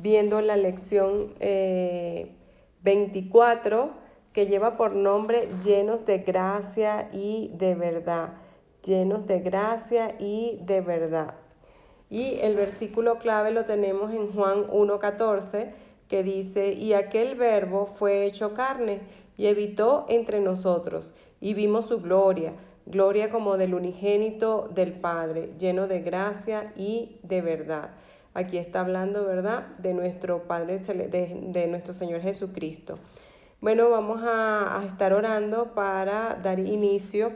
viendo la lección 24 eh, que lleva por nombre llenos de gracia y de verdad, llenos de gracia y de verdad. Y el versículo clave lo tenemos en Juan 1.14 que dice, y aquel verbo fue hecho carne y habitó entre nosotros, y vimos su gloria, gloria como del unigénito del Padre, lleno de gracia y de verdad. Aquí está hablando, ¿verdad?, de nuestro Padre, de, de nuestro Señor Jesucristo. Bueno, vamos a, a estar orando para dar inicio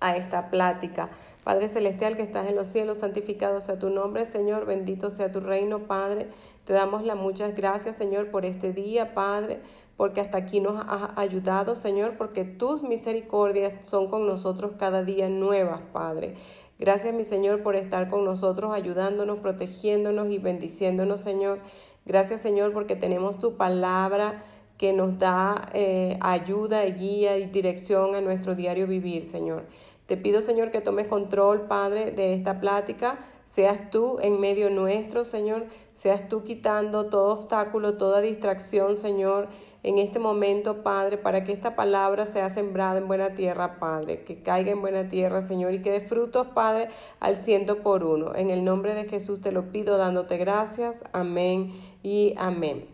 a esta plática. Padre Celestial que estás en los cielos, santificado sea tu nombre, Señor, bendito sea tu reino, Padre. Te damos las muchas gracias, Señor, por este día, Padre, porque hasta aquí nos has ayudado, Señor, porque tus misericordias son con nosotros cada día nuevas, Padre. Gracias, mi Señor, por estar con nosotros, ayudándonos, protegiéndonos y bendiciéndonos, Señor. Gracias, Señor, porque tenemos tu palabra que nos da eh, ayuda, guía y dirección a nuestro diario vivir, Señor. Te pido, Señor, que tomes control, Padre, de esta plática. Seas tú en medio nuestro, Señor. Seas tú quitando todo obstáculo, toda distracción, Señor, en este momento, Padre, para que esta palabra sea sembrada en buena tierra, Padre. Que caiga en buena tierra, Señor, y que dé frutos, Padre, al ciento por uno. En el nombre de Jesús te lo pido, dándote gracias. Amén y amén.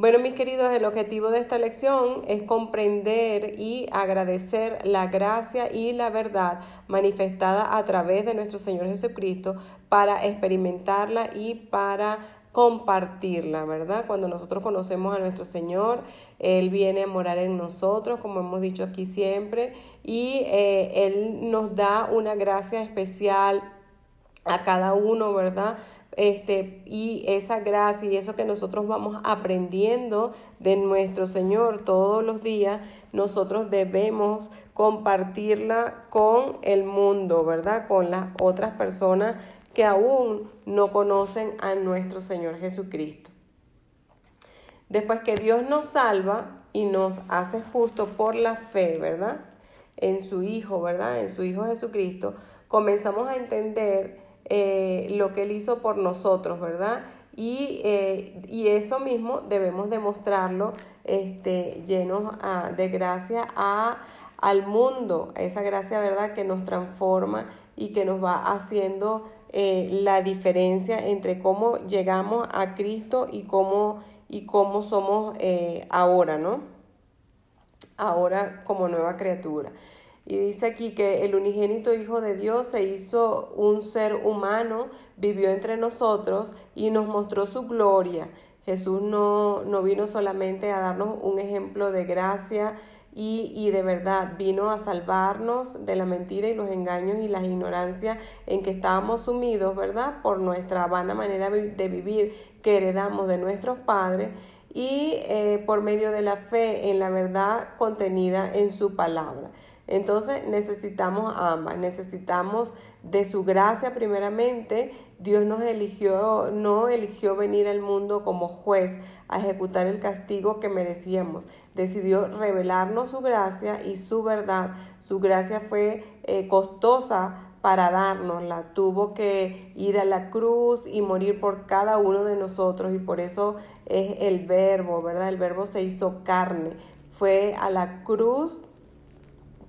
Bueno, mis queridos, el objetivo de esta lección es comprender y agradecer la gracia y la verdad manifestada a través de nuestro Señor Jesucristo para experimentarla y para compartirla, ¿verdad? Cuando nosotros conocemos a nuestro Señor, Él viene a morar en nosotros, como hemos dicho aquí siempre, y eh, Él nos da una gracia especial a cada uno, ¿verdad? Este, y esa gracia y eso que nosotros vamos aprendiendo de nuestro Señor todos los días, nosotros debemos compartirla con el mundo, ¿verdad? Con las otras personas que aún no conocen a nuestro Señor Jesucristo. Después que Dios nos salva y nos hace justo por la fe, ¿verdad? En su Hijo, ¿verdad? En su Hijo Jesucristo, comenzamos a entender eh, lo que Él hizo por nosotros, ¿verdad? Y, eh, y eso mismo debemos demostrarlo este, llenos ah, de gracia a, al mundo, esa gracia, ¿verdad?, que nos transforma y que nos va haciendo eh, la diferencia entre cómo llegamos a Cristo y cómo, y cómo somos ahora, ¿no? Ahora como nueva criatura. Y dice aquí que el unigénito Hijo de Dios se hizo un ser humano, vivió entre nosotros y nos mostró su gloria. Jesús no, no vino solamente a darnos un ejemplo de gracia y, y, de verdad vino a salvarnos de la mentira y los engaños y las ignorancias en que estábamos sumidos, ¿verdad? Por nuestra vana manera de vivir que heredamos de nuestros padres y eh, por medio de la fe en la verdad contenida en su palabra. Entonces necesitamos ambas, necesitamos de su gracia primeramente. Dios nos eligió, no eligió venir al mundo como juez a ejecutar el castigo que merecíamos. Decidió revelarnos su gracia y su verdad. Su gracia fue eh, costosa para dárnosla. Tuvo que ir a la cruz y morir por cada uno de nosotros y por eso es el verbo, ¿verdad? El verbo se hizo carne. Fue a la cruz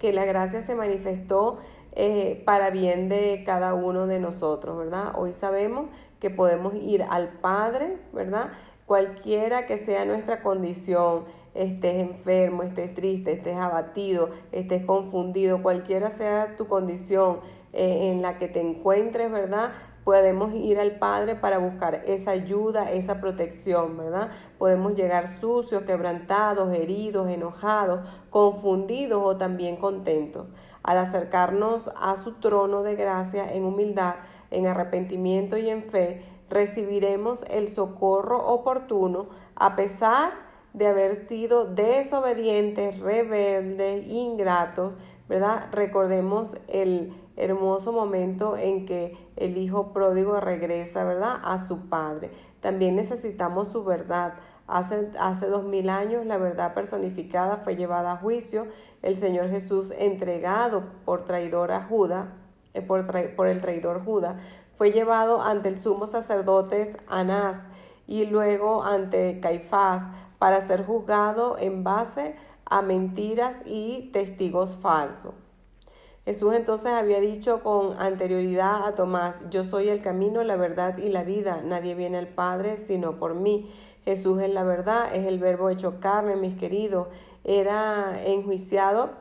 que la gracia se manifestó eh, para bien de cada uno de nosotros, ¿verdad? Hoy sabemos que podemos ir al Padre, ¿verdad? Cualquiera que sea nuestra condición, estés enfermo, estés triste, estés abatido, estés confundido, cualquiera sea tu condición eh, en la que te encuentres, ¿verdad? Podemos ir al Padre para buscar esa ayuda, esa protección, ¿verdad? Podemos llegar sucios, quebrantados, heridos, enojados, confundidos o también contentos. Al acercarnos a su trono de gracia en humildad, en arrepentimiento y en fe, recibiremos el socorro oportuno a pesar de haber sido desobedientes, rebeldes, ingratos, ¿verdad? Recordemos el hermoso momento en que el hijo pródigo regresa, ¿verdad?, a su padre. También necesitamos su verdad. Hace, hace dos mil años la verdad personificada fue llevada a juicio. El Señor Jesús, entregado por traidor a Judas, eh, por, por el traidor Judas, fue llevado ante el sumo sacerdote Anás y luego ante Caifás para ser juzgado en base a mentiras y testigos falsos. Jesús entonces había dicho con anterioridad a Tomás, yo soy el camino, la verdad y la vida, nadie viene al Padre sino por mí. Jesús es la verdad, es el verbo hecho carne, mis queridos. Era enjuiciado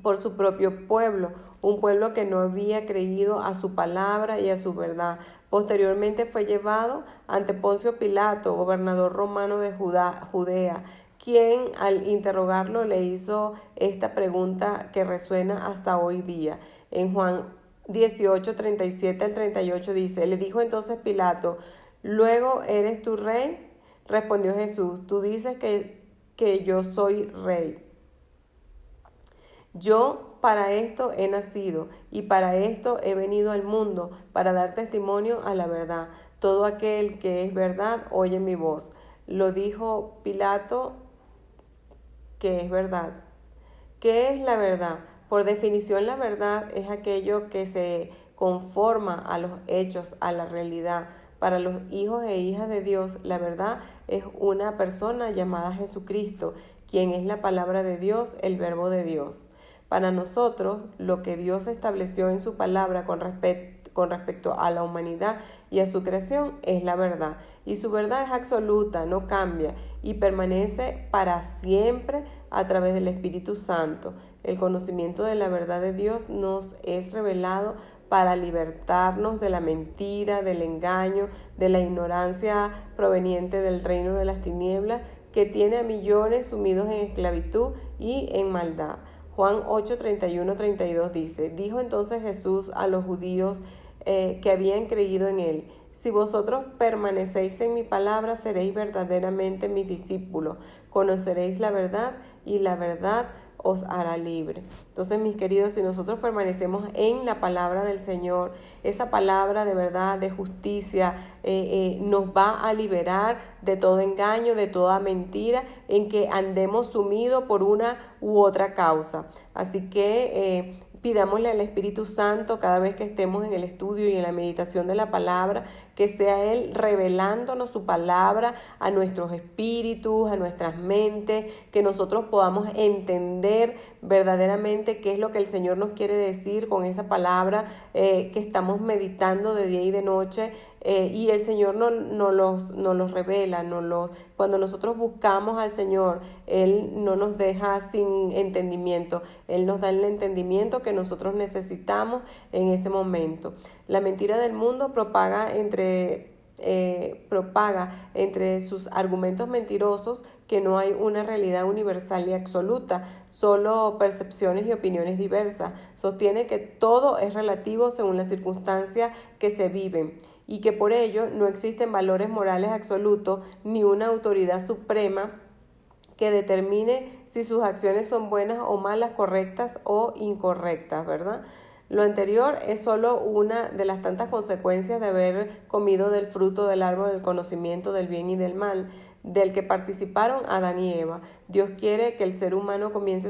por su propio pueblo, un pueblo que no había creído a su palabra y a su verdad. Posteriormente fue llevado ante Poncio Pilato, gobernador romano de Judea, quien al interrogarlo le hizo esta pregunta que resuena hasta hoy día. En Juan 18, 37 al 38 dice, le dijo entonces Pilato, luego eres tu rey. Respondió Jesús, tú dices que, que yo soy rey. Yo para esto he nacido y para esto he venido al mundo, para dar testimonio a la verdad. Todo aquel que es verdad oye mi voz. Lo dijo Pilato que es verdad. ¿Qué es la verdad? Por definición la verdad es aquello que se conforma a los hechos, a la realidad. Para los hijos e hijas de Dios, la verdad es una persona llamada Jesucristo, quien es la palabra de Dios, el verbo de Dios. Para nosotros, lo que Dios estableció en su palabra con, con respecto a la humanidad y a su creación es la verdad. Y su verdad es absoluta, no cambia y permanece para siempre a través del Espíritu Santo. El conocimiento de la verdad de Dios nos es revelado para libertarnos de la mentira, del engaño, de la ignorancia proveniente del reino de las tinieblas que tiene a millones sumidos en esclavitud y en maldad. Juan 8, 31, 32 dice, dijo entonces Jesús a los judíos eh, que habían creído en él, si vosotros permanecéis en mi palabra, seréis verdaderamente mis discípulos, conoceréis la verdad y la verdad os hará libre. Entonces, mis queridos, si nosotros permanecemos en la palabra del Señor, esa palabra de verdad, de justicia, eh, eh, nos va a liberar de todo engaño, de toda mentira en que andemos sumidos por una u otra causa. Así que pidámosle al Espíritu Santo cada vez que estemos en el estudio y en la meditación de la palabra, que sea Él revelándonos su palabra a nuestros espíritus, a nuestras mentes, que nosotros podamos entender verdaderamente qué es lo que el Señor nos quiere decir con esa palabra eh, que estamos meditando de día y de noche eh, y el Señor nos no los, no los revela, no los, cuando nosotros buscamos al Señor, Él no nos deja sin entendimiento, Él nos da el entendimiento que nosotros necesitamos en ese momento. La mentira del mundo propaga entre, eh, propaga entre sus argumentos mentirosos que no hay una realidad universal y absoluta, solo percepciones y opiniones diversas. Sostiene que todo es relativo según las circunstancias que se viven y que por ello no existen valores morales absolutos ni una autoridad suprema que determine si sus acciones son buenas o malas, correctas o incorrectas, ¿verdad? Lo anterior es solo una de las tantas consecuencias de haber comido del fruto del árbol del conocimiento del bien y del mal, del que participaron Adán y Eva. Dios quiere que el ser humano comience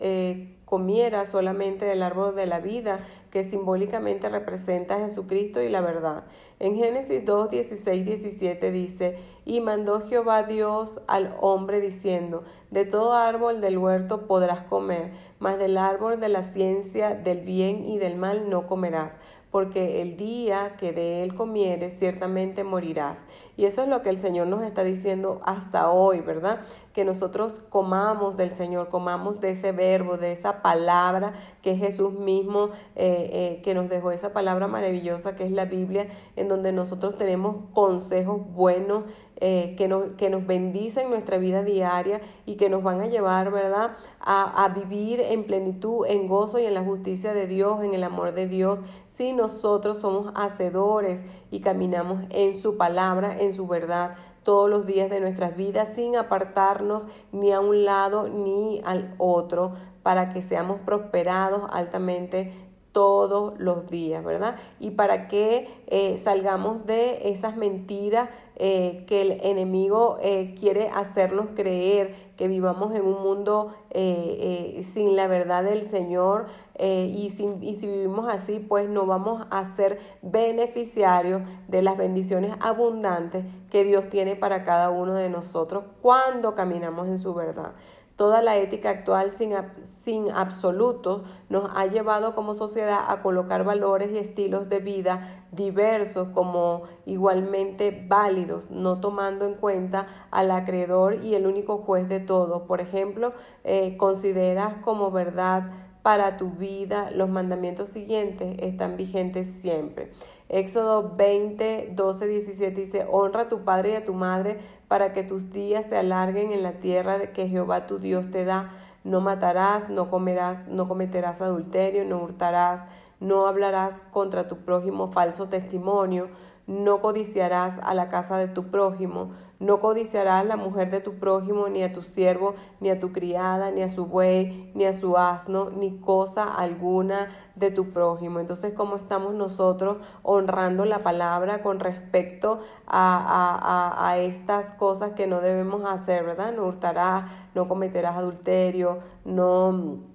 eh, comiera solamente del árbol de la vida que simbólicamente representa a Jesucristo y la verdad. En Génesis 2, 16, 17 dice, y mandó Jehová Dios al hombre diciendo, de todo árbol del huerto podrás comer, mas del árbol de la ciencia del bien y del mal no comerás, porque el día que de él comieres ciertamente morirás. Y eso es lo que el Señor nos está diciendo hasta hoy, ¿verdad? Que nosotros comamos del Señor, comamos de ese verbo, de esa palabra que es Jesús mismo, eh, eh, que nos dejó esa palabra maravillosa que es la Biblia, en donde nosotros tenemos consejos buenos, eh, que, nos, que nos nuestra vida diaria y que nos van a llevar, ¿verdad?, a, a, vivir en plenitud, en gozo y en la justicia de Dios, en el amor de Dios, si nosotros somos hacedores y caminamos en su palabra, en su verdad todos los días de nuestras vidas sin apartarnos ni a un lado ni al otro para que seamos prosperados altamente todos los días, ¿verdad? Y para que eh, salgamos de esas mentiras eh, que el enemigo eh, quiere hacernos creer que vivamos en un mundo eh, sin la verdad del Señor y si vivimos así, pues no vamos a ser beneficiarios de las bendiciones abundantes que Dios tiene para cada uno de nosotros cuando caminamos en su verdad. Toda la ética actual sin, sin absolutos nos ha llevado como sociedad a colocar valores y estilos de vida diversos como igualmente válidos, no tomando en cuenta al acreedor y el único juez de todo. Por ejemplo, eh, consideras como verdad para tu vida los mandamientos siguientes están vigentes siempre. Éxodo 20, 12, 17 dice, honra a tu padre y a tu madre para que tus días se alarguen en la tierra que Jehová tu Dios te da. No matarás, no comerás, no cometerás adulterio, no hurtarás, no hablarás contra tu prójimo falso testimonio, no codiciarás a la casa de tu prójimo, no codiciarás la mujer de tu prójimo, ni a tu siervo, ni a tu criada, ni a su buey, ni a su asno, ni cosa alguna de tu prójimo. Entonces, ¿cómo estamos nosotros honrando la palabra con respecto a, a, estas cosas que no debemos hacer, verdad? No hurtarás, no cometerás adulterio, no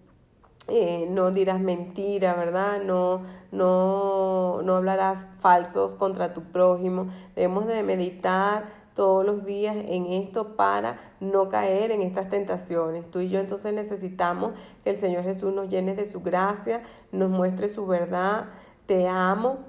eh, no dirás mentira, ¿verdad? No, no, no hablarás falsos contra tu prójimo. Debemos de meditar todos los días en esto para no caer en estas tentaciones. Tú y yo entonces necesitamos que el Señor Jesús nos llene de su gracia, nos muestre su verdad. Te amo,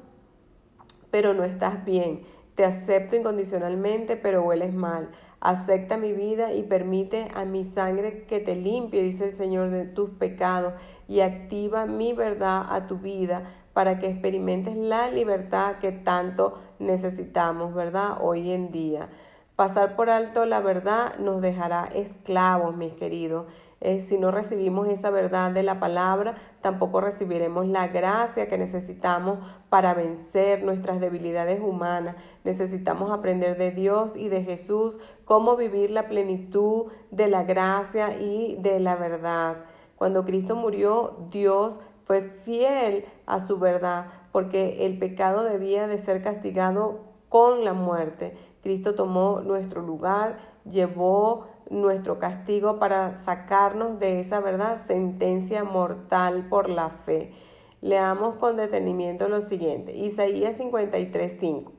pero no estás bien. Te acepto incondicionalmente, pero hueles mal. Acepta mi vida y permite a mi sangre que te limpie, dice el Señor, de tus pecados y activa mi verdad a tu vida para que experimentes la libertad que tanto necesitamos, ¿verdad? Hoy en día. Pasar por alto la verdad nos dejará esclavos, mis queridos. Eh, si no recibimos esa verdad de la palabra, tampoco recibiremos la gracia que necesitamos para vencer nuestras debilidades humanas. Necesitamos aprender de Dios y de Jesús cómo vivir la plenitud de la gracia y de la verdad. Cuando Cristo murió, Dios fue fiel a su verdad, porque el pecado debía de ser castigado con la muerte. Cristo tomó nuestro lugar, llevó nuestro castigo para sacarnos de esa verdad, sentencia mortal por la fe. Leamos con detenimiento lo siguiente. Isaías 53:5.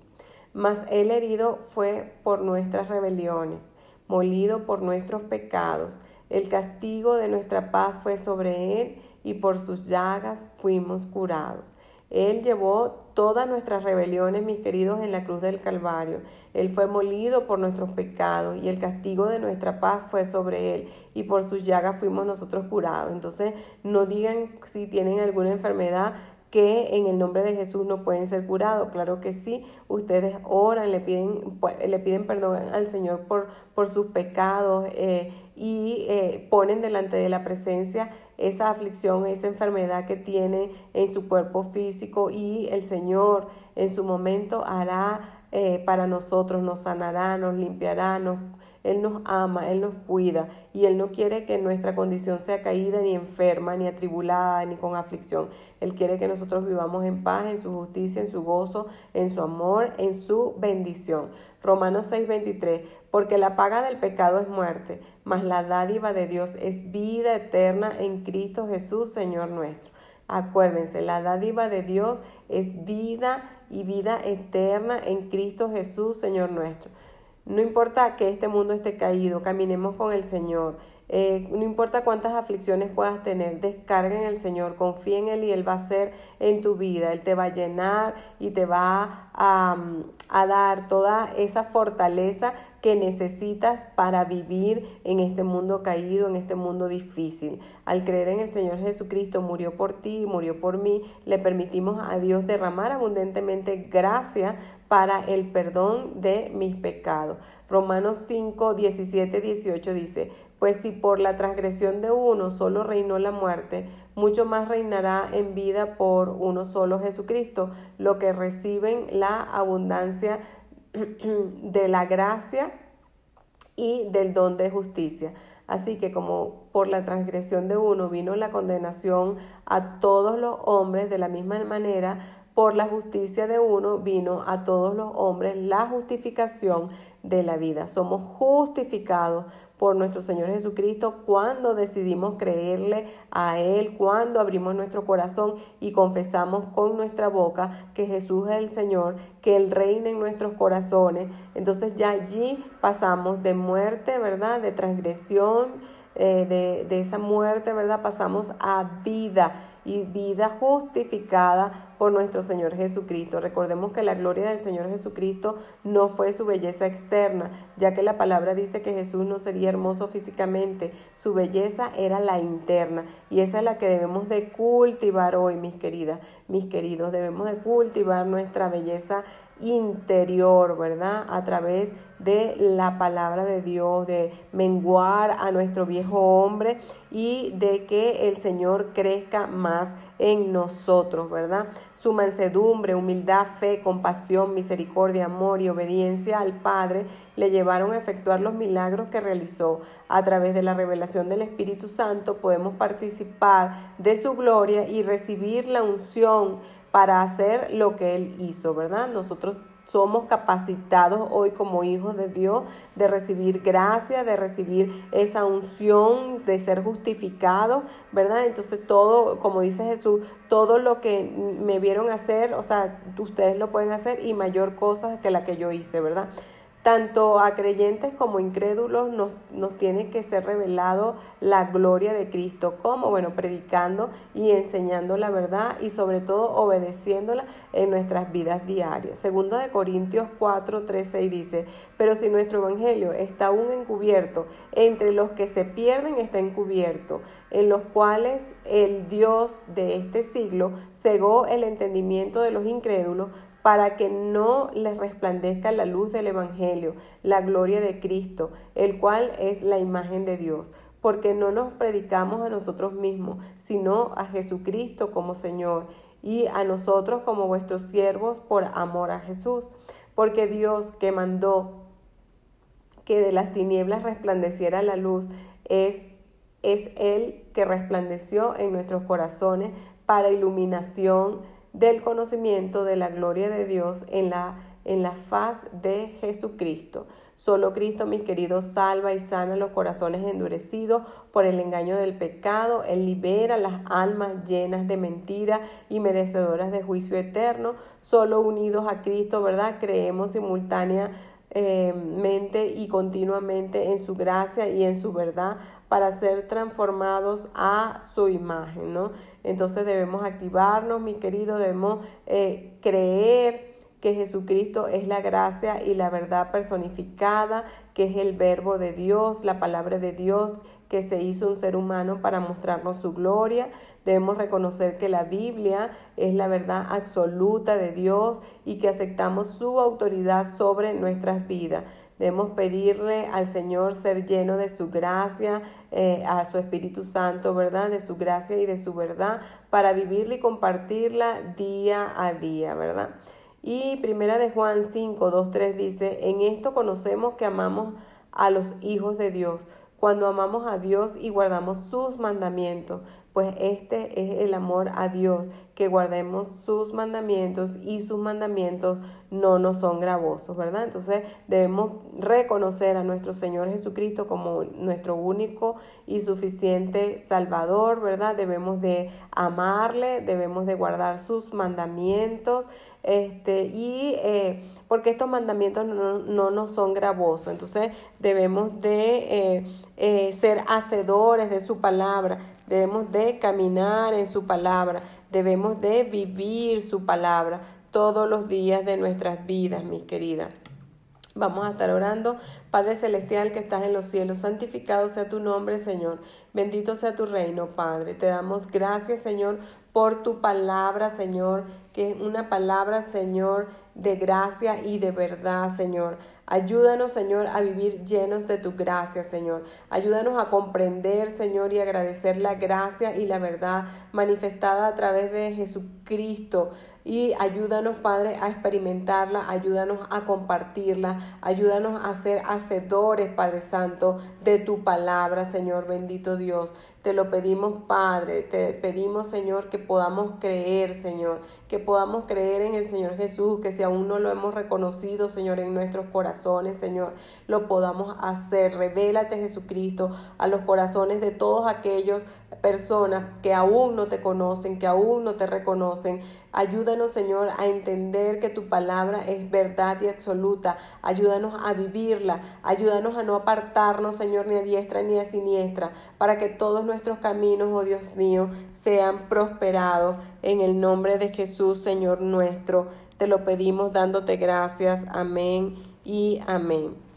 Mas el herido fue por nuestras rebeliones, molido por nuestros pecados. El castigo de nuestra paz fue sobre él y por sus llagas fuimos curados. Él llevó todas nuestras rebeliones, mis queridos, en la cruz del Calvario. Él fue molido por nuestros pecados y el castigo de nuestra paz fue sobre él y por sus llagas fuimos nosotros curados. Entonces, no digan si tienen alguna enfermedad que en el nombre de Jesús no pueden ser curados. Claro que sí, ustedes oran, le piden, le piden perdón al Señor por, por sus pecados eh, y eh, ponen delante de la presencia esa aflicción, esa enfermedad que tiene en su cuerpo físico y el Señor en su momento hará eh, para nosotros, nos sanará, nos limpiará, nos él nos ama, Él nos cuida y Él no quiere que nuestra condición sea caída ni enferma, ni atribulada, ni con aflicción. Él quiere que nosotros vivamos en paz, en su justicia, en su gozo, en su amor, en su bendición. Romanos 6:23, porque la paga del pecado es muerte, mas la dádiva de Dios es vida eterna en Cristo Jesús, Señor nuestro. Acuérdense, la dádiva de Dios es vida y vida eterna en Cristo Jesús, Señor nuestro. No importa que este mundo esté caído, caminemos con el Señor. Eh, no importa cuántas aflicciones puedas tener, descarga en el Señor, confía en Él y Él va a ser en tu vida. Él te va a llenar y te va a, a dar toda esa fortaleza que necesitas para vivir en este mundo caído, en este mundo difícil. Al creer en el Señor Jesucristo, murió por ti, murió por mí, le permitimos a Dios derramar abundantemente gracia para el perdón de mis pecados. Romanos 5, 17, 18 dice, pues si por la transgresión de uno solo reinó la muerte, mucho más reinará en vida por uno solo Jesucristo, lo que reciben la abundancia de la gracia y del don de justicia. Así que como por la transgresión de uno vino la condenación a todos los hombres de la misma manera, por la justicia de uno vino a todos los hombres la justificación de la vida. Somos justificados por nuestro Señor Jesucristo cuando decidimos creerle a Él, cuando abrimos nuestro corazón y confesamos con nuestra boca que Jesús es el Señor, que Él reina en nuestros corazones. Entonces ya allí pasamos de muerte, ¿verdad? De transgresión, eh, de, de esa muerte, ¿verdad? Pasamos a vida y vida justificada por nuestro Señor Jesucristo. Recordemos que la gloria del Señor Jesucristo no fue su belleza externa, ya que la palabra dice que Jesús no sería hermoso físicamente, su belleza era la interna y esa es la que debemos de cultivar hoy, mis queridas, mis queridos, debemos de cultivar nuestra belleza interior, ¿verdad? A través de la palabra de Dios, de menguar a nuestro viejo hombre y de que el Señor crezca más en nosotros, ¿verdad? Su mansedumbre, humildad, fe, compasión, misericordia, amor y obediencia al Padre le llevaron a efectuar los milagros que realizó. A través de la revelación del Espíritu Santo podemos participar de su gloria y recibir la unción para hacer lo que Él hizo, ¿verdad? Nosotros somos capacitados hoy como hijos de Dios de recibir gracia, de recibir esa unción, de ser justificados, ¿verdad? Entonces todo, como dice Jesús, todo lo que me vieron hacer, o sea, ustedes lo pueden hacer y mayor cosa que la que yo hice, ¿verdad? Tanto a creyentes como incrédulos nos, nos, tiene que ser revelado la gloria de Cristo. como Bueno, predicando y enseñando la verdad y sobre todo obedeciéndola en nuestras vidas diarias. Segundo de Corintios 4, 13 y dice, pero si nuestro evangelio está aún encubierto, entre los que se pierden está encubierto, en los cuales el Dios de este siglo cegó el entendimiento de los incrédulos para que no les resplandezca la luz del Evangelio, la gloria de Cristo, el cual es la imagen de Dios, porque no nos predicamos a nosotros mismos, sino a Jesucristo como Señor y a nosotros como vuestros siervos por amor a Jesús, porque Dios que mandó que de las tinieblas resplandeciera la luz, es, es Él que resplandeció en nuestros corazones para iluminación del conocimiento de la gloria de Dios en la, en la faz de Jesucristo. Solo Cristo, mis queridos, salva y sana los corazones endurecidos por el engaño del pecado. Él libera las almas llenas de mentira y merecedoras de juicio eterno. Solo unidos a Cristo, ¿verdad? Creemos simultáneamente y continuamente en su gracia y en su verdad para ser transformados a su imagen, ¿no? Entonces debemos activarnos, mi querido, debemos eh, creer que Jesucristo es la gracia y la verdad personificada, que es el verbo de Dios, la palabra de Dios que se hizo un ser humano para mostrarnos su gloria. Debemos reconocer que la Biblia es la verdad absoluta de Dios y que aceptamos su autoridad sobre nuestras vidas. Debemos pedirle al Señor ser lleno de su gracia, eh, a su Espíritu Santo, ¿verdad? De su gracia y de su verdad para vivirla y compartirla día a día, ¿verdad? Y primera de Juan 5, 2, 3 dice, en esto conocemos que amamos a los hijos de Dios, cuando amamos a Dios y guardamos sus mandamientos, pues este es el amor a Dios, que guardemos sus mandamientos y sus mandamientos no nos son gravosos, ¿verdad? Entonces debemos reconocer a nuestro Señor Jesucristo como nuestro único y suficiente Salvador, ¿verdad? Debemos de amarle, debemos de guardar sus mandamientos, este, y eh, porque estos mandamientos no, no, nos son gravosos, entonces debemos de eh, eh, ser hacedores de su palabra, debemos de caminar en su palabra, debemos de vivir su palabra todos los días de nuestras vidas, mis queridas. Vamos a estar orando. Padre Celestial que estás en los cielos, santificado sea tu nombre, Señor. Bendito sea tu reino, Padre. Te damos gracias, Señor, por tu palabra, Señor, que es una palabra, Señor, de gracia y de verdad, Señor. Ayúdanos, Señor, a vivir llenos de tu gracia, Señor. Ayúdanos a comprender, Señor, y agradecer la gracia y la verdad manifestada a través de Jesucristo y ayúdanos, Padre, a experimentarla, ayúdanos a compartirla, ayúdanos a ser hacedores, Padre Santo, de tu palabra, Señor bendito Dios. Te lo pedimos, Padre, te pedimos, Señor, que podamos creer, Señor, que podamos creer en el Señor Jesús, que si aún no lo hemos reconocido, Señor, en nuestros corazones, Señor, lo podamos hacer. Revélate, Jesucristo, a los corazones de todos aquellos personas que aún no te conocen, que aún no te reconocen. Ayúdanos, Señor, a entender que tu palabra es verdad y absoluta. Ayúdanos a vivirla. Ayúdanos a no apartarnos, Señor, ni a diestra ni a siniestra, para que todos nuestros caminos, oh Dios mío, sean prosperados. En el nombre de Jesús, Señor nuestro, te lo pedimos dándote gracias. Amén y amén.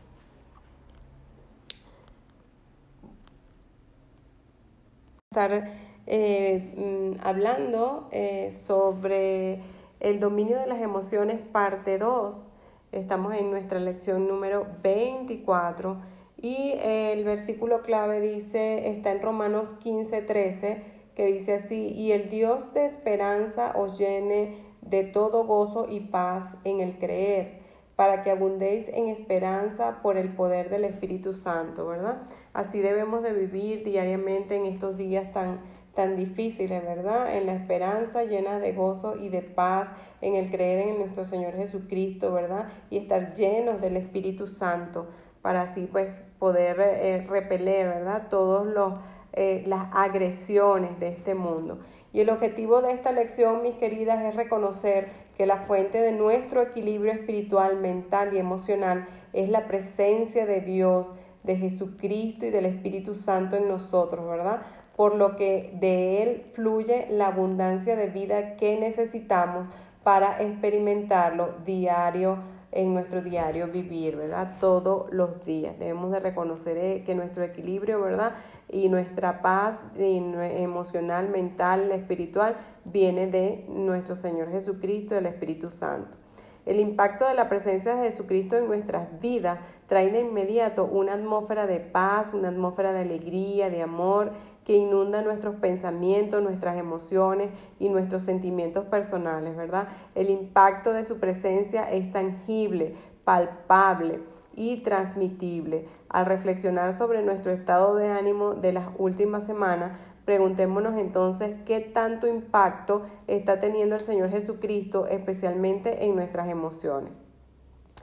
Estar eh, mm, hablando eh, sobre el dominio de las emociones, parte 2. Estamos en nuestra lección número 24 y el versículo clave dice, está en Romanos 15, 13, que dice así, y el Dios de esperanza os llene de todo gozo y paz en el creer para que abundéis en esperanza por el poder del Espíritu Santo, ¿verdad? Así debemos de vivir diariamente en estos días tan, tan difíciles, ¿verdad? En la esperanza llena de gozo y de paz, en el creer en nuestro Señor Jesucristo, ¿verdad? Y estar llenos del Espíritu Santo para así pues poder eh, repeler, ¿verdad? Todos los eh, las agresiones de este mundo. Y el objetivo de esta lección, mis queridas, es reconocer que la fuente de nuestro equilibrio espiritual, mental y emocional es la presencia de Dios, de Jesucristo y del Espíritu Santo en nosotros, ¿verdad? Por lo que de Él fluye la abundancia de vida que necesitamos para experimentarlo diario en nuestro diario vivir, ¿verdad? Todos los días. Debemos de reconocer eh, que nuestro equilibrio, ¿verdad? Y nuestra paz emocional, mental, espiritual, viene de nuestro Señor Jesucristo, del Espíritu Santo. El impacto de la presencia de Jesucristo en nuestras vidas trae de inmediato una atmósfera de paz, una atmósfera de alegría, de amor que inunda nuestros pensamientos, nuestras emociones y nuestros sentimientos personales, ¿verdad? El impacto de su presencia es tangible, palpable y transmitible. Al reflexionar sobre nuestro estado de ánimo de las últimas semanas, preguntémonos entonces qué tanto impacto está teniendo el Señor Jesucristo, especialmente en nuestras emociones.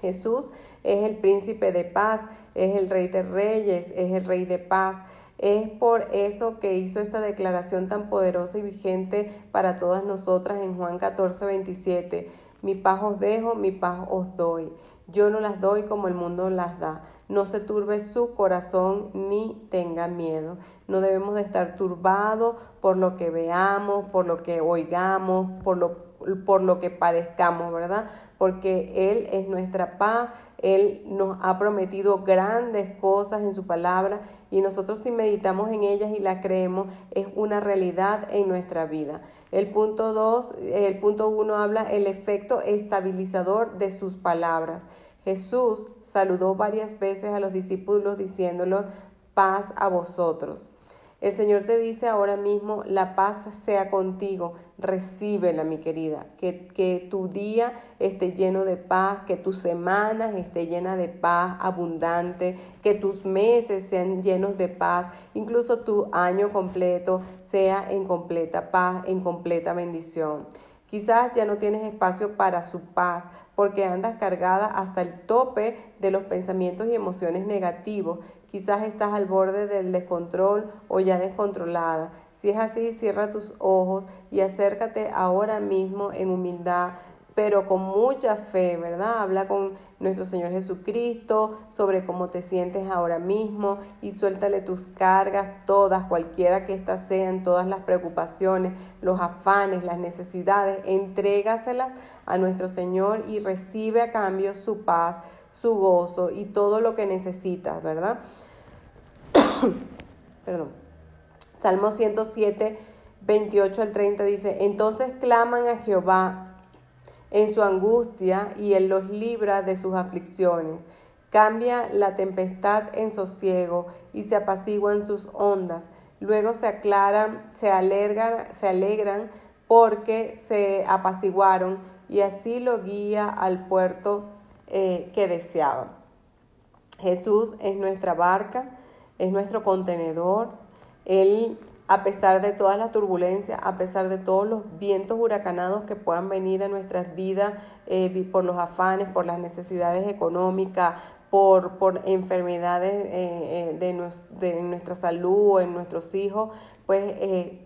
Jesús es el príncipe de paz, es el rey de reyes, es el rey de paz. Es por eso que hizo esta declaración tan poderosa y vigente para todas nosotras en Juan 14, 27. Mi paz os dejo, mi paz os doy. Yo no las doy como el mundo las da. No se turbe su corazón ni tenga miedo. No debemos de estar turbados por lo que veamos, por lo que oigamos, por lo por lo que padezcamos, ¿verdad? Porque Él es nuestra paz, Él nos ha prometido grandes cosas en su palabra y nosotros si meditamos en ellas y las creemos, es una realidad en nuestra vida. El punto 2, el punto 1 habla el efecto estabilizador de sus palabras. Jesús saludó varias veces a los discípulos diciéndolos paz a vosotros. El Señor te dice ahora mismo, la paz sea contigo, recíbela mi querida, que, que tu día esté lleno de paz, que tus semanas esté llena de paz abundante, que tus meses sean llenos de paz, incluso tu año completo sea en completa paz, en completa bendición. Quizás ya no tienes espacio para su paz porque andas cargada hasta el tope de los pensamientos y emociones negativos Quizás estás al borde del descontrol o ya descontrolada. Si es así, cierra tus ojos y acércate ahora mismo en humildad, pero con mucha fe, ¿verdad? Habla con nuestro Señor Jesucristo sobre cómo te sientes ahora mismo y suéltale tus cargas, todas, cualquiera que éstas sean, todas las preocupaciones, los afanes, las necesidades, entrégaselas a nuestro Señor y recibe a cambio su paz, su gozo y todo lo que necesitas, ¿verdad? Perdón. Salmo 107, 28 al 30 dice, entonces claman a Jehová en su angustia y él los libra de sus aflicciones. Cambia la tempestad en sosiego y se apaciguan sus ondas. Luego se aclaran, se alegran, se alegran porque se apaciguaron y así lo guía al puerto eh, que deseaba. Jesús es nuestra barca, es nuestro contenedor. Él, a pesar de todas las turbulencias, a pesar de todos los vientos huracanados que puedan venir a nuestras vidas eh, por los afanes, por las necesidades económicas, por, por enfermedades eh, de, de, nuestra salud o en nuestros hijos, pues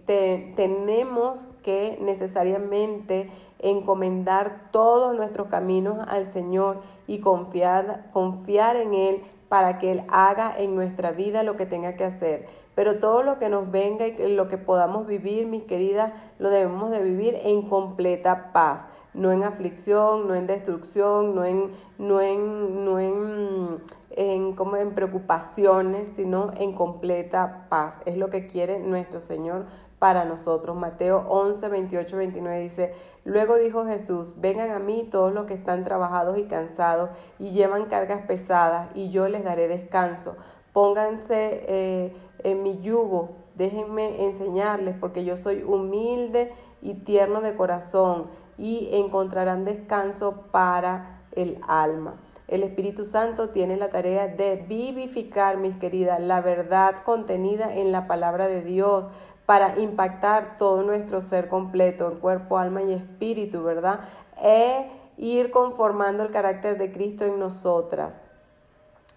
tenemos que necesariamente encomendar todos nuestros caminos al Señor y confiar, confiar en Él para que Él haga en nuestra vida lo que tenga que hacer. Pero todo lo que nos venga y lo que podamos vivir, mis queridas, lo debemos de vivir en completa paz, no en aflicción, no en destrucción, no en, no en, no en, en, como en preocupaciones, sino en completa paz. Es lo que quiere nuestro Señor para nosotros. Mateo 11, 28, 29 dice, luego dijo Jesús, vengan a mí todos los que están trabajados y cansados y llevan cargas pesadas, y yo les daré descanso. Pónganse eh, en mi yugo, déjenme enseñarles, porque yo soy humilde y tierno de corazón, y encontrarán descanso para el alma. El Espíritu Santo tiene la tarea de vivificar, mis queridas, la verdad contenida en la palabra de Dios para impactar todo nuestro ser completo, en cuerpo, alma y espíritu, ¿verdad? E ir conformando el carácter de Cristo en nosotras.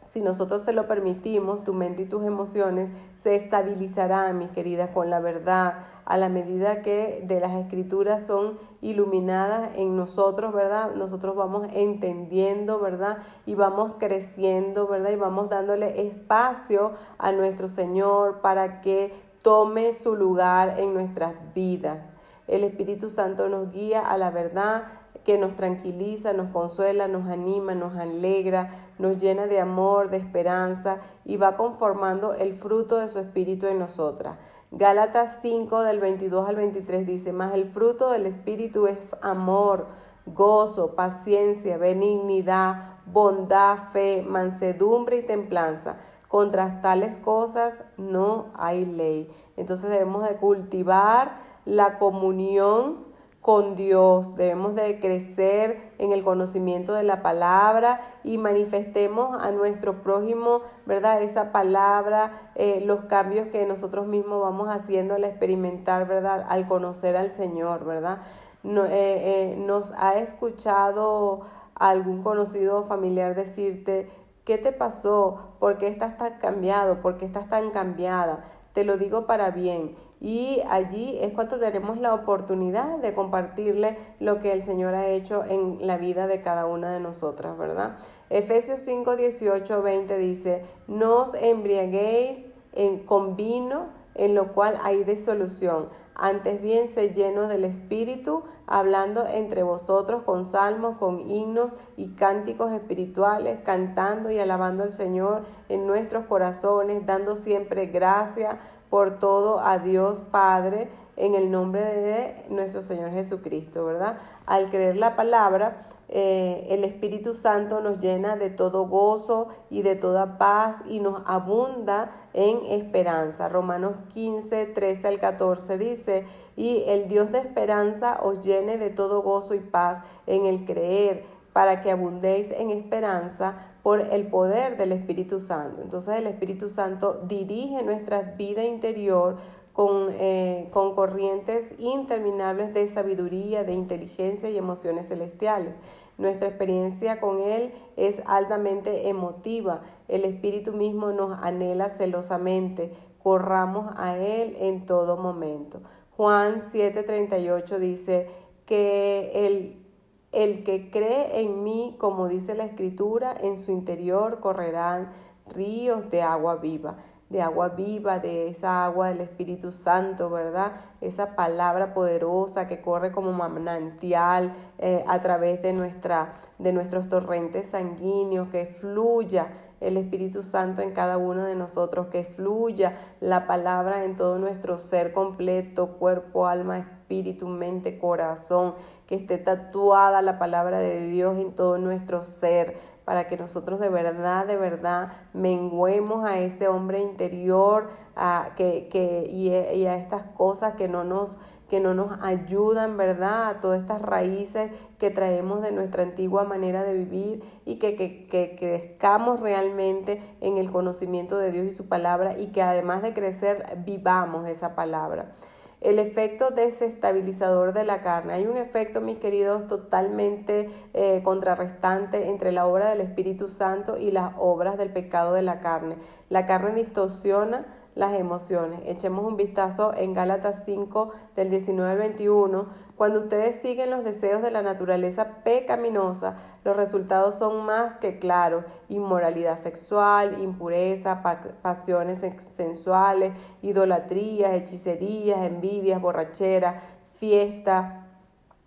Si nosotros se lo permitimos, tu mente y tus emociones se estabilizarán, mis queridas, con la verdad, a la medida que de las escrituras son iluminadas en nosotros, ¿verdad? Nosotros vamos entendiendo, ¿verdad? Y vamos creciendo, ¿verdad? Y vamos dándole espacio a nuestro Señor para que tome su lugar en nuestras vidas. El Espíritu Santo nos guía a la verdad que nos tranquiliza, nos consuela, nos anima, nos alegra, nos llena de amor, de esperanza y va conformando el fruto de su Espíritu en nosotras. Gálatas 5 del 22 al 23 dice, más el fruto del Espíritu es amor, gozo, paciencia, benignidad, bondad, fe, mansedumbre y templanza contra tales cosas no hay ley. Entonces debemos de cultivar la comunión con Dios, debemos de crecer en el conocimiento de la palabra y manifestemos a nuestro prójimo, ¿verdad? Esa palabra, eh, los cambios que nosotros mismos vamos haciendo al experimentar, ¿verdad? Al conocer al Señor, ¿verdad? No, eh, eh, nos ha escuchado algún conocido familiar decirte, ¿Qué te pasó? ¿Por qué estás tan cambiado? ¿Por qué estás tan cambiada? Te lo digo para bien. Y allí es cuando tenemos la oportunidad de compartirle lo que el Señor ha hecho en la vida de cada una de nosotras, ¿verdad? Efesios 5, 18, 20 dice, no os embriaguéis en, con vino, en lo cual hay disolución antes bien se llenos del Espíritu, hablando entre vosotros con salmos, con himnos y cánticos espirituales, cantando y alabando al Señor en nuestros corazones, dando siempre gracia por todo a Dios Padre en el nombre de nuestro Señor Jesucristo, ¿verdad? Al creer la palabra, eh, el Espíritu Santo nos llena de todo gozo y de toda paz y nos abunda en esperanza. Romanos 15, 13 al 14 dice, y el Dios de esperanza os llene de todo gozo y paz en el creer, para que abundéis en esperanza por el poder del Espíritu Santo. Entonces el Espíritu Santo dirige nuestra vida interior con, eh, con corrientes interminables de sabiduría, de inteligencia y emociones celestiales. Nuestra experiencia con Él es altamente emotiva. El Espíritu mismo nos anhela celosamente. Corramos a Él en todo momento. Juan 7:38 dice que el, el que cree en mí, como dice la Escritura, en su interior correrán ríos de agua viva de agua viva, de esa agua del Espíritu Santo, ¿verdad? Esa palabra poderosa que corre como manantial eh, a través de, nuestra, de nuestros torrentes sanguíneos, que fluya el Espíritu Santo en cada uno de nosotros, que fluya la palabra en todo nuestro ser completo, cuerpo, alma, espíritu, mente, corazón, que esté tatuada la palabra de Dios en todo nuestro ser para que nosotros de verdad, de verdad menguemos a este hombre interior a, que, que, y, a estas cosas que no nos que no nos ayudan, ¿verdad? A todas estas raíces que traemos de nuestra antigua manera de vivir y que, que, que, crezcamos realmente en el conocimiento de Dios y su palabra y que además de crecer vivamos esa palabra el efecto desestabilizador de la carne. Hay un efecto, mis queridos, totalmente eh, contrarrestante entre la obra del Espíritu Santo y las obras del pecado de la carne. La carne distorsiona las emociones. Echemos un vistazo en Gálatas 5 del 19 al 21. Cuando ustedes siguen los deseos de la naturaleza pecaminosa, los resultados son más que claros. Inmoralidad sexual, impureza, pasiones sensuales, idolatrías, hechicerías, envidias, borracheras, fiestas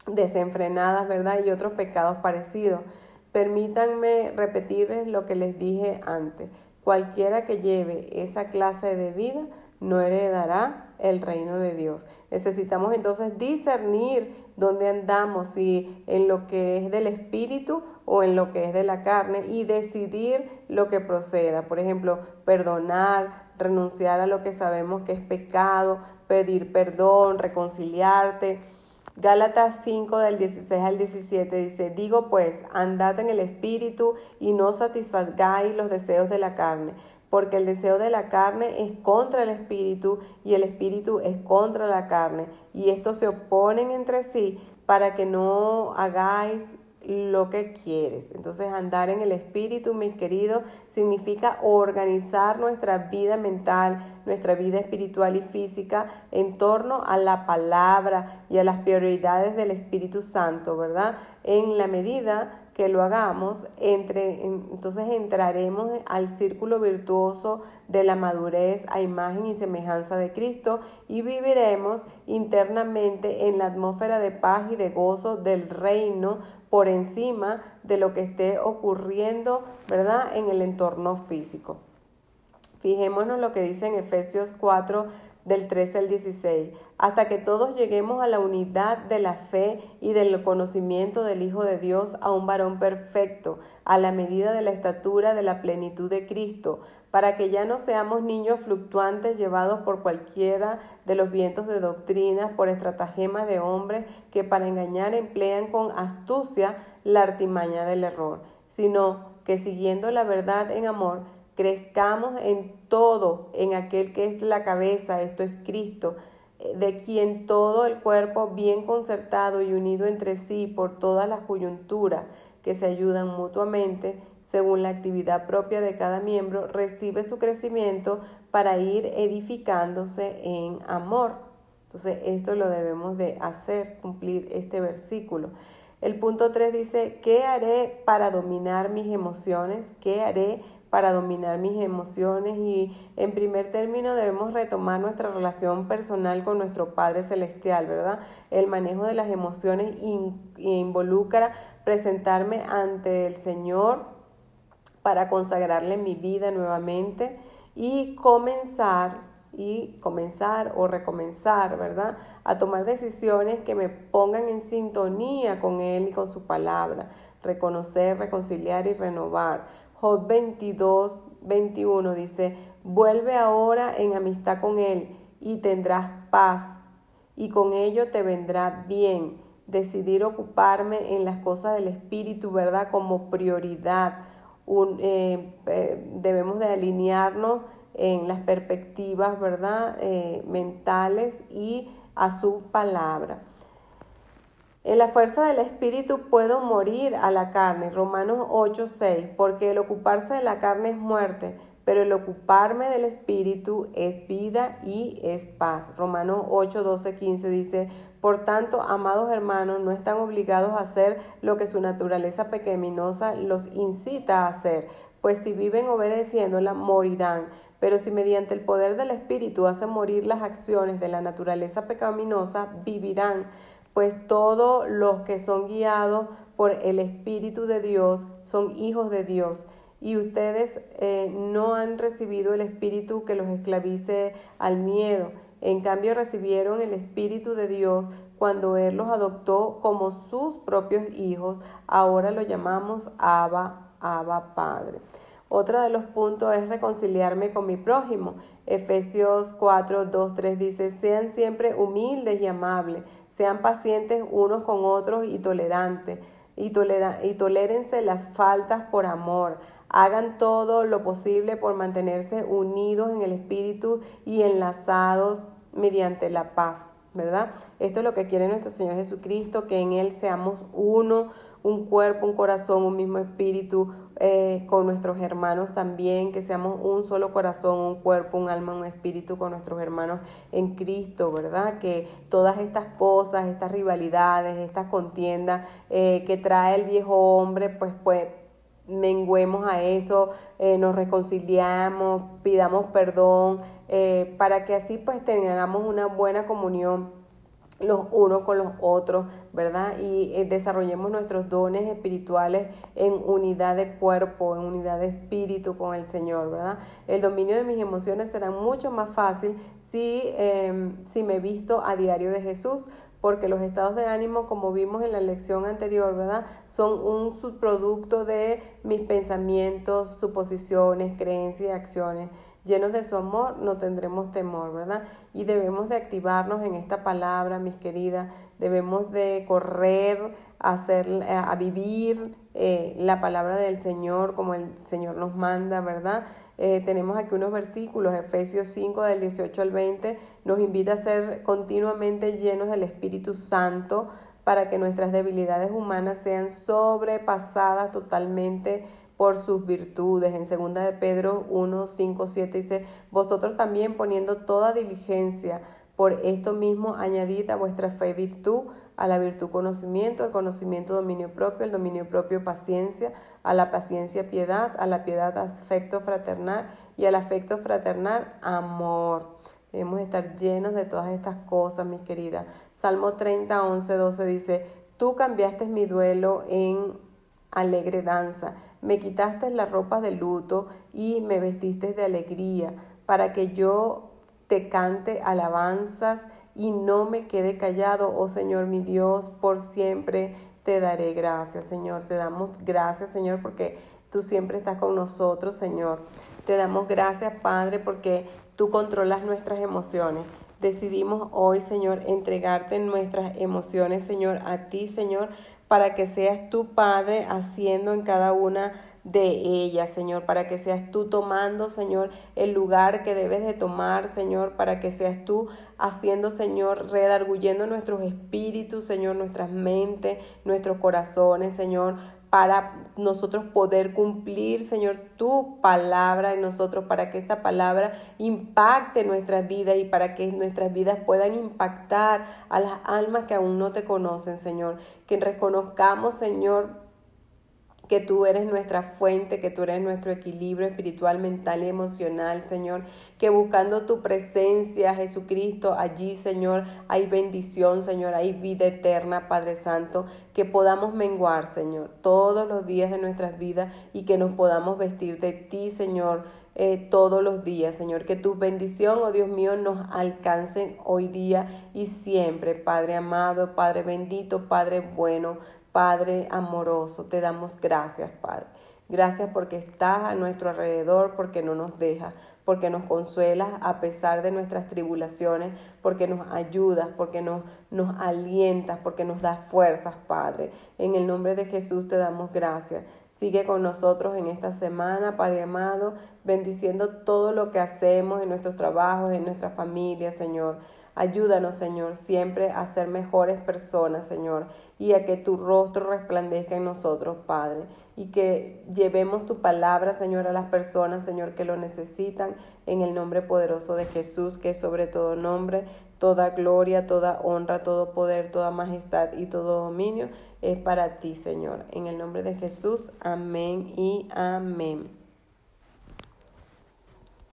desenfrenadas, ¿verdad? Y otros pecados parecidos. Permítanme repetirles lo que les dije antes. Cualquiera que lleve esa clase de vida no heredará el reino de Dios. Necesitamos entonces discernir dónde andamos, si en lo que es del espíritu o en lo que es de la carne y decidir lo que proceda. Por ejemplo, perdonar, renunciar a lo que sabemos que es pecado, pedir perdón, reconciliarte Gálatas 5 del 16 al 17 dice, digo pues, andad en el espíritu y no satisfagáis los deseos de la carne, porque el deseo de la carne es contra el espíritu y el espíritu es contra la carne, y estos se oponen entre sí para que no hagáis lo que quieres. Entonces andar en el espíritu, mis queridos, significa organizar nuestra vida mental, nuestra vida espiritual y física en torno a la palabra y a las prioridades del Espíritu Santo, ¿verdad? En la medida que lo hagamos, entre, entonces entraremos al círculo virtuoso de la madurez a imagen y semejanza de Cristo y viviremos internamente en la atmósfera de paz y de gozo del reino por encima de lo que esté ocurriendo, ¿verdad?, en el entorno físico. Fijémonos lo que dice en Efesios 4 del 13 al 16, hasta que todos lleguemos a la unidad de la fe y del conocimiento del Hijo de Dios, a un varón perfecto, a la medida de la estatura de la plenitud de Cristo, para que ya no seamos niños fluctuantes llevados por cualquiera de los vientos de doctrinas, por estratagemas de hombres que para engañar emplean con astucia la artimaña del error, sino que siguiendo la verdad en amor, crezcamos en todo en aquel que es la cabeza, esto es Cristo, de quien todo el cuerpo bien concertado y unido entre sí por todas las coyunturas que se ayudan mutuamente, según la actividad propia de cada miembro, recibe su crecimiento para ir edificándose en amor. Entonces, esto lo debemos de hacer, cumplir este versículo. El punto 3 dice, ¿qué haré para dominar mis emociones? ¿Qué haré para dominar mis emociones? Y en primer término debemos retomar nuestra relación personal con nuestro Padre Celestial, ¿verdad? El manejo de las emociones involucra presentarme ante el Señor para consagrarle mi vida nuevamente y comenzar y comenzar o recomenzar, ¿verdad? A tomar decisiones que me pongan en sintonía con Él y con su palabra. Reconocer, reconciliar y renovar. Job 22, 21 dice, vuelve ahora en amistad con Él y tendrás paz y con ello te vendrá bien. Decidir ocuparme en las cosas del Espíritu, ¿verdad? Como prioridad eh, eh, debemos de alinearnos en las perspectivas, ¿verdad? Eh, mentales y a su palabra. En la fuerza del Espíritu puedo morir a la carne, Romanos 8:6, porque el ocuparse de la carne es muerte, pero el ocuparme del Espíritu es vida y es paz. Romanos 8, 12, 15 dice, por tanto, amados hermanos, no están obligados a hacer lo que su naturaleza pecaminosa los incita a hacer, pues si viven obedeciéndola, morirán. Pero si mediante el poder del Espíritu hacen morir las acciones de la naturaleza pecaminosa, vivirán. Pues todos los que son guiados por el Espíritu de Dios son hijos de Dios y ustedes eh, no han recibido el espíritu que los esclavice al miedo. En cambio recibieron el espíritu de Dios cuando Él los adoptó como sus propios hijos. Ahora lo llamamos Abba, Abba Padre. Otro de los puntos es reconciliarme con mi prójimo. Efesios 4, 2, 3 dice, sean siempre humildes y amables, sean pacientes unos con otros y tolerantes, y, y tolérense las faltas por amor. Hagan todo lo posible por mantenerse unidos en el espíritu y enlazados mediante la paz, ¿verdad? Esto es lo que quiere nuestro Señor Jesucristo, que en Él seamos uno, un cuerpo, un corazón, un mismo espíritu, eh, con nuestros hermanos también, que seamos un solo corazón, un cuerpo, un alma, un espíritu con nuestros hermanos en Cristo, ¿verdad? Que todas estas cosas, estas rivalidades, estas contiendas eh, que trae el viejo hombre, pues, pues menguemos a eso, eh, nos reconciliamos, pidamos perdón, para que así pues tengamos una buena comunión los unos con los otros, ¿verdad? Y eh, desarrollemos nuestros dones espirituales en unidad de cuerpo, en unidad de espíritu con el Señor, ¿verdad? El dominio de mis emociones será mucho más fácil si, eh, si me visto a diario de Jesús, porque los estados de ánimo, como vimos en la lección anterior, ¿verdad? Son un subproducto de mis pensamientos, suposiciones, creencias y acciones. Llenos de su amor, no tendremos temor, ¿verdad? Y debemos de activarnos en esta palabra, mis queridas. Debemos de correr a, hacer, a vivir eh, la palabra del Señor como el Señor nos manda, ¿verdad? Eh, tenemos aquí unos versículos, Efesios 5 del 18 al 20, nos invita a ser continuamente llenos del Espíritu Santo para que nuestras debilidades humanas sean sobrepasadas totalmente por sus virtudes. En segunda de Pedro 1, 5, 7 dice, vosotros también poniendo toda diligencia, por esto mismo añadid a vuestra fe virtud, a la virtud conocimiento, al conocimiento dominio propio, al dominio propio paciencia, a la paciencia piedad, a la piedad afecto fraternal y al afecto fraternal amor. Debemos estar llenos de todas estas cosas, mis queridas. Salmo 30, 11, 12 dice, tú cambiaste mi duelo en alegre danza me quitaste la ropa de luto y me vestiste de alegría, para que yo te cante alabanzas y no me quede callado, oh Señor mi Dios, por siempre te daré gracias, Señor. Te damos gracias, Señor, porque tú siempre estás con nosotros, Señor. Te damos gracias, Padre, porque tú controlas nuestras emociones. Decidimos hoy, Señor, entregarte nuestras emociones, Señor, a ti, Señor, para que seas tu Padre haciendo en cada una de ellas, Señor, para que seas tú tomando, Señor, el lugar que debes de tomar, Señor, para que seas tú haciendo, Señor, redarguyendo nuestros espíritus, Señor, nuestras mentes, nuestros corazones, Señor, para nosotros poder cumplir, Señor, tu palabra en nosotros, para que esta palabra impacte nuestras vidas y para que nuestras vidas puedan impactar a las almas que aún no te conocen, Señor. Que reconozcamos, Señor, que tú eres nuestra fuente, que tú eres nuestro equilibrio espiritual, mental y emocional, Señor, que buscando tu presencia, Jesucristo, allí, Señor, hay bendición, Señor, hay vida eterna, Padre Santo, que podamos menguar, Señor, todos los días de nuestras vidas y que nos podamos vestir de ti, Señor. Eh, todos los días, Señor, que tu bendición, oh Dios mío, nos alcance hoy día y siempre, Padre amado, Padre bendito, Padre bueno, Padre amoroso, te damos gracias, Padre. Gracias porque estás a nuestro alrededor, porque no nos dejas, porque nos consuelas a pesar de nuestras tribulaciones, porque nos ayudas, porque nos, nos alientas, porque nos das fuerzas, Padre. En el nombre de Jesús te damos gracias. Sigue con nosotros en esta semana, Padre amado, bendiciendo todo lo que hacemos en nuestros trabajos, en nuestra familia, Señor. Ayúdanos, Señor, siempre a ser mejores personas, Señor, y a que tu rostro resplandezca en nosotros, Padre, y que llevemos tu palabra, Señor, a las personas, Señor, que lo necesitan, en el nombre poderoso de Jesús, que es sobre todo nombre, toda gloria, toda honra, todo poder, toda majestad y todo dominio es para ti, Señor. En el nombre de Jesús, amén y amén.